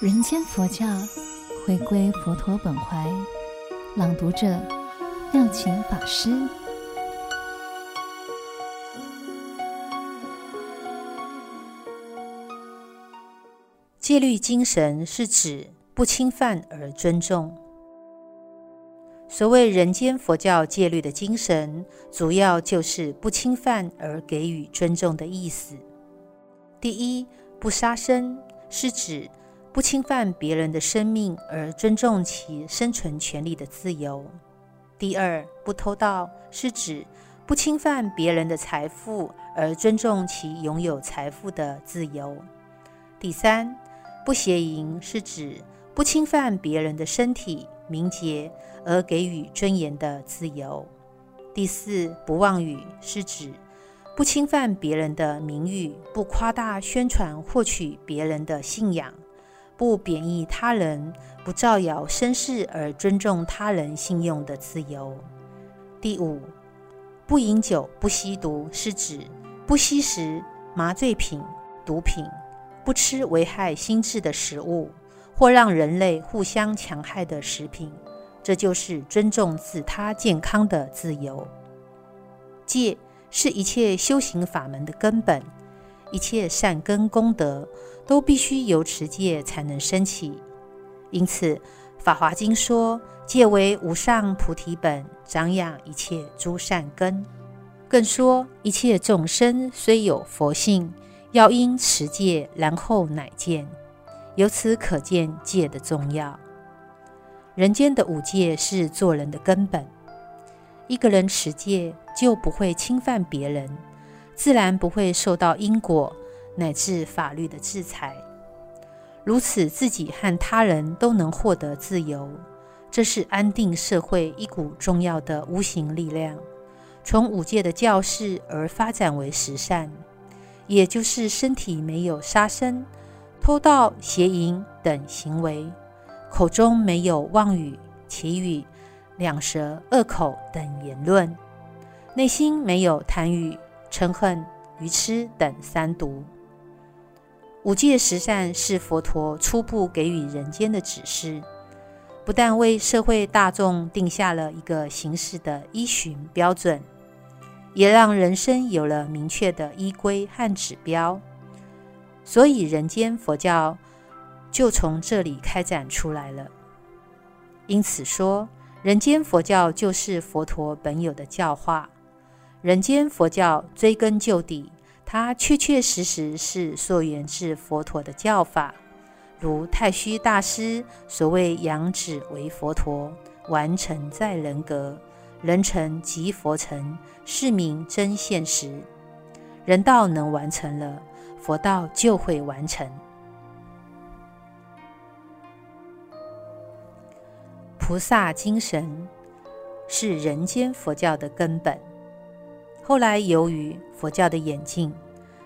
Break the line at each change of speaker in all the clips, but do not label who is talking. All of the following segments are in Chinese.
人间佛教，回归佛陀本怀。朗读者：妙晴法师。
戒律精神是指不侵犯而尊重。所谓人间佛教戒律的精神，主要就是不侵犯而给予尊重的意思。第一，不杀生，是指不侵犯别人的生命而尊重其生存权利的自由。第二，不偷盗，是指不侵犯别人的财富而尊重其拥有财富的自由。第三，不邪淫，是指不侵犯别人的身体名节而给予尊严的自由。第四，不妄语，是指不侵犯别人的名誉，不夸大宣传获取别人的信仰，不贬抑他人，不造谣生事而尊重他人信用的自由。第五，不饮酒、不吸毒，是指不吸食麻醉品、毒品，不吃危害心智的食物，或让人类互相强害的食品。这就是尊重自他健康的自由。戒。是一切修行法门的根本，一切善根功德都必须由持戒才能升起。因此，《法华经》说：“戒为无上菩提本，长养一切诸善根。”更说：“一切众生虽有佛性，要因持戒，然后乃见。”由此可见戒的重要。人间的五戒是做人的根本。一个人持戒，就不会侵犯别人，自然不会受到因果乃至法律的制裁。如此，自己和他人都能获得自由，这是安定社会一股重要的无形力量。从五戒的教示而发展为十善，也就是身体没有杀生、偷盗、邪淫等行为，口中没有妄语、綺语。两舌、恶口等言论，内心没有贪欲、嗔恨、愚痴等三毒。五戒十善是佛陀初步给予人间的指示，不但为社会大众定下了一个行事的依循标准，也让人生有了明确的依归和指标。所以，人间佛教就从这里开展出来了。因此说。人间佛教就是佛陀本有的教化。人间佛教追根究底，它确确实实是溯源自佛陀的教法。如太虚大师所谓“仰止为佛陀，完成在人格，人成即佛成，是名真现实”。人道能完成了，佛道就会完成。菩萨精神是人间佛教的根本。后来由于佛教的演进，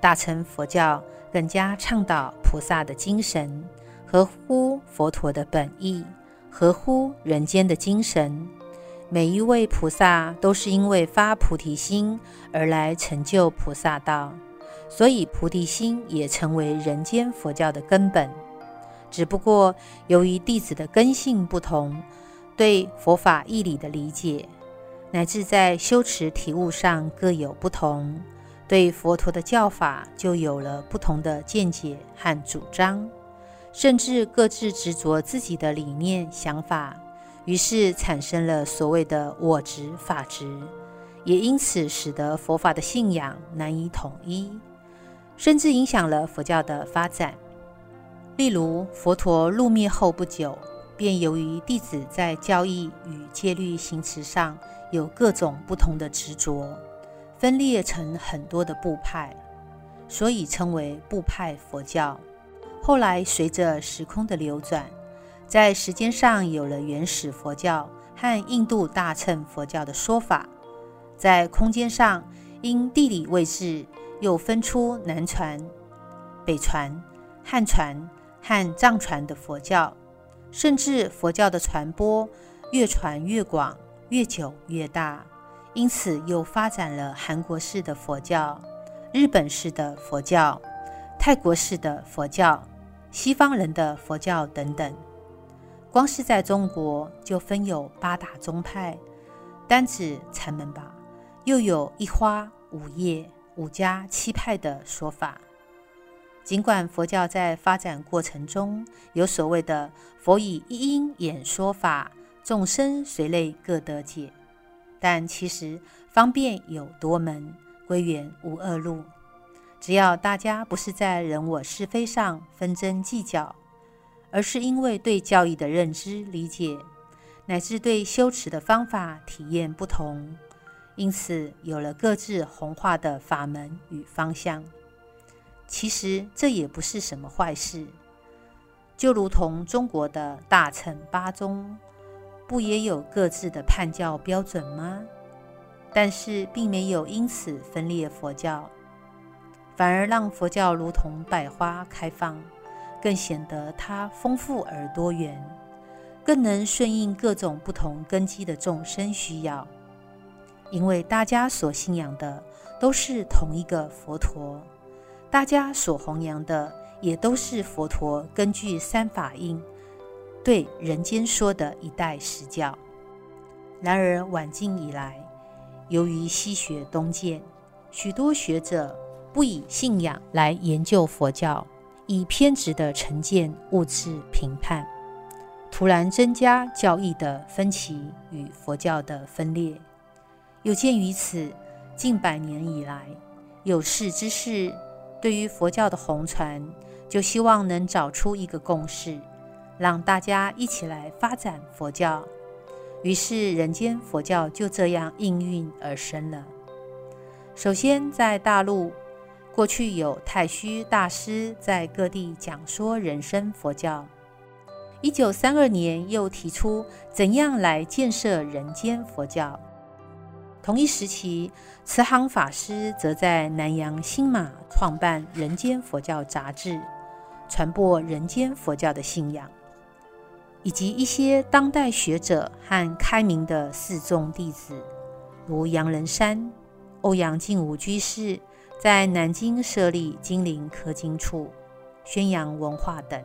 大乘佛教更加倡导菩萨的精神，合乎佛陀的本意，合乎人间的精神。每一位菩萨都是因为发菩提心而来成就菩萨道，所以菩提心也成为人间佛教的根本。只不过由于弟子的根性不同。对佛法义理的理解，乃至在修持体悟上各有不同，对佛陀的教法就有了不同的见解和主张，甚至各自执着自己的理念想法，于是产生了所谓的我执法执，也因此使得佛法的信仰难以统一，甚至影响了佛教的发展。例如，佛陀入灭后不久。便由于弟子在教义与戒律行持上有各种不同的执着，分裂成很多的部派，所以称为部派佛教。后来随着时空的流转，在时间上有了原始佛教和印度大乘佛教的说法；在空间上，因地理位置又分出南传、北传、汉传和藏传的佛教。甚至佛教的传播越传越广，越久越大，因此又发展了韩国式的佛教、日本式的佛教、泰国式的佛教、西方人的佛教等等。光是在中国就分有八大宗派，单指禅门吧，又有一花五叶五家七派的说法。尽管佛教在发展过程中有所谓的“佛以一因演说法，众生随类各得解”，但其实方便有多门，归元无二路。只要大家不是在人我是非上纷争计较，而是因为对教义的认知理解，乃至对修持的方法体验不同，因此有了各自弘化的法门与方向。其实这也不是什么坏事，就如同中国的大乘八宗，不也有各自的判教标准吗？但是并没有因此分裂佛教，反而让佛教如同百花开放，更显得它丰富而多元，更能顺应各种不同根基的众生需要。因为大家所信仰的都是同一个佛陀。大家所弘扬的也都是佛陀根据三法印对人间说的一代实教。然而晚近以来，由于西学东渐，许多学者不以信仰来研究佛教，以偏执的成见误致评判，突然增加教义的分歧与佛教的分裂。有鉴于此，近百年以来，有识之士。对于佛教的弘传，就希望能找出一个共识，让大家一起来发展佛教。于是，人间佛教就这样应运而生了。首先，在大陆，过去有太虚大师在各地讲说人生佛教。一九三二年，又提出怎样来建设人间佛教。同一时期，慈航法师则在南洋新马创办《人间佛教杂志》，传播人间佛教的信仰，以及一些当代学者和开明的四众弟子，如杨仁山、欧阳靖武居士，在南京设立金陵刻经处，宣扬文化等，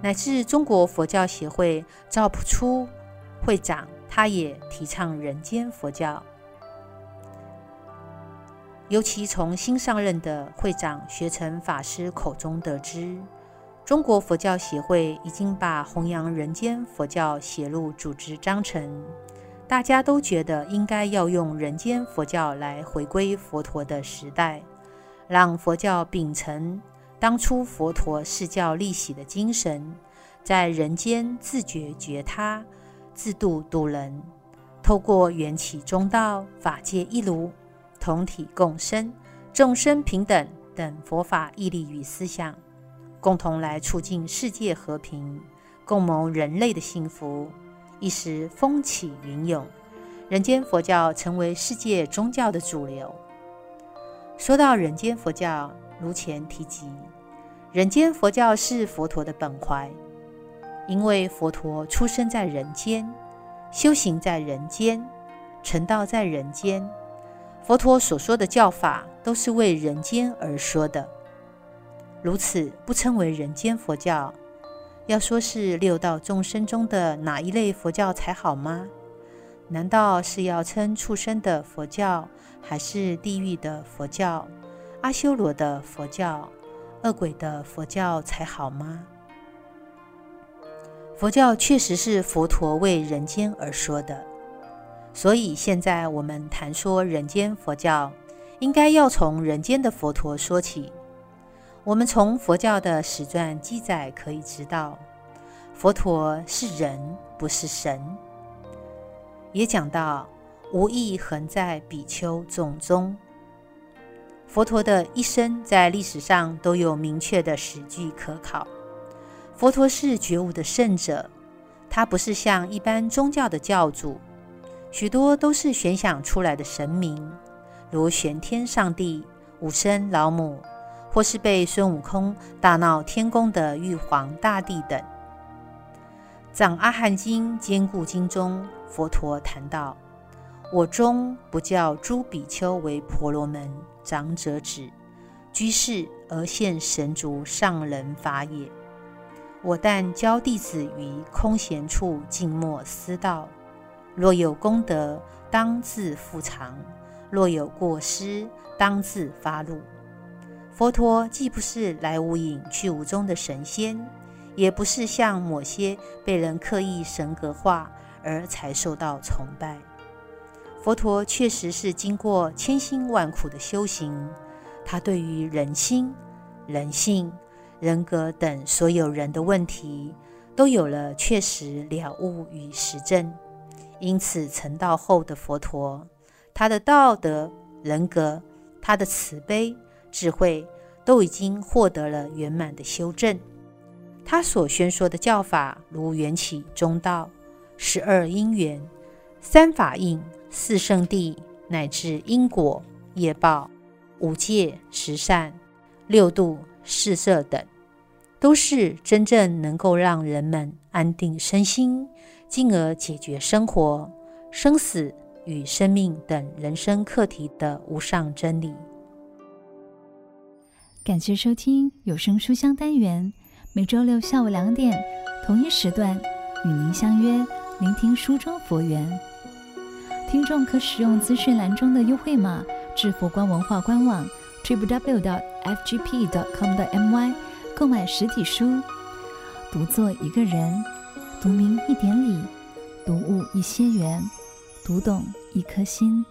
乃至中国佛教协会赵朴初会长，他也提倡人间佛教。尤其从新上任的会长学诚法师口中得知，中国佛教协会已经把弘扬人间佛教写入组织章程，大家都觉得应该要用人间佛教来回归佛陀的时代，让佛教秉承当初佛陀释教立喜的精神，在人间自觉觉他，自度度人，透过缘起中道，法界一如。同体共生、众生平等等佛法义理与思想，共同来促进世界和平，共谋人类的幸福。一时风起云涌，人间佛教成为世界宗教的主流。说到人间佛教，如前提及，人间佛教是佛陀的本怀，因为佛陀出生在人间，修行在人间，成道在人间。佛陀所说的教法都是为人间而说的，如此不称为人间佛教，要说是六道众生中的哪一类佛教才好吗？难道是要称畜生的佛教，还是地狱的佛教、阿修罗的佛教、恶鬼的佛教才好吗？佛教确实是佛陀为人间而说的。所以现在我们谈说人间佛教，应该要从人间的佛陀说起。我们从佛教的史传记载可以知道，佛陀是人，不是神。也讲到无义恒在比丘众中。佛陀的一生在历史上都有明确的史据可考。佛陀是觉悟的圣者，他不是像一般宗教的教主。许多都是悬想出来的神明，如玄天上帝、武僧老母，或是被孙悟空大闹天宫的玉皇大帝等。《藏阿含经》坚固经中，佛陀谈到：“我终不教诸比丘为婆罗门长者子，居士而现神足上人法也。”我但教弟子于空闲处静默思道。若有功德，当自复藏；若有过失，当自发怒。佛陀既不是来无影去无踪的神仙，也不是像某些被人刻意神格化而才受到崇拜。佛陀确实是经过千辛万苦的修行，他对于人心、人性、人格等所有人的问题，都有了确实了悟与实证。因此，成道后的佛陀，他的道德、人格、他的慈悲、智慧，都已经获得了圆满的修正。他所宣说的教法，如缘起中道、十二因缘、三法印。四圣谛乃至因果业报、五戒十善、六度四摄等，都是真正能够让人们安定身心，进而解决生活、生死与生命等人生课题的无上真理。
感谢收听有声书香单元，每周六下午两点同一时段与您相约，聆听书中佛缘。听众可使用资讯栏中的优惠码至佛光文化官网，Triple W. FGP.com 的 MY 购买实体书。读作一个人，读明一点理，读悟一些缘，读懂一颗心。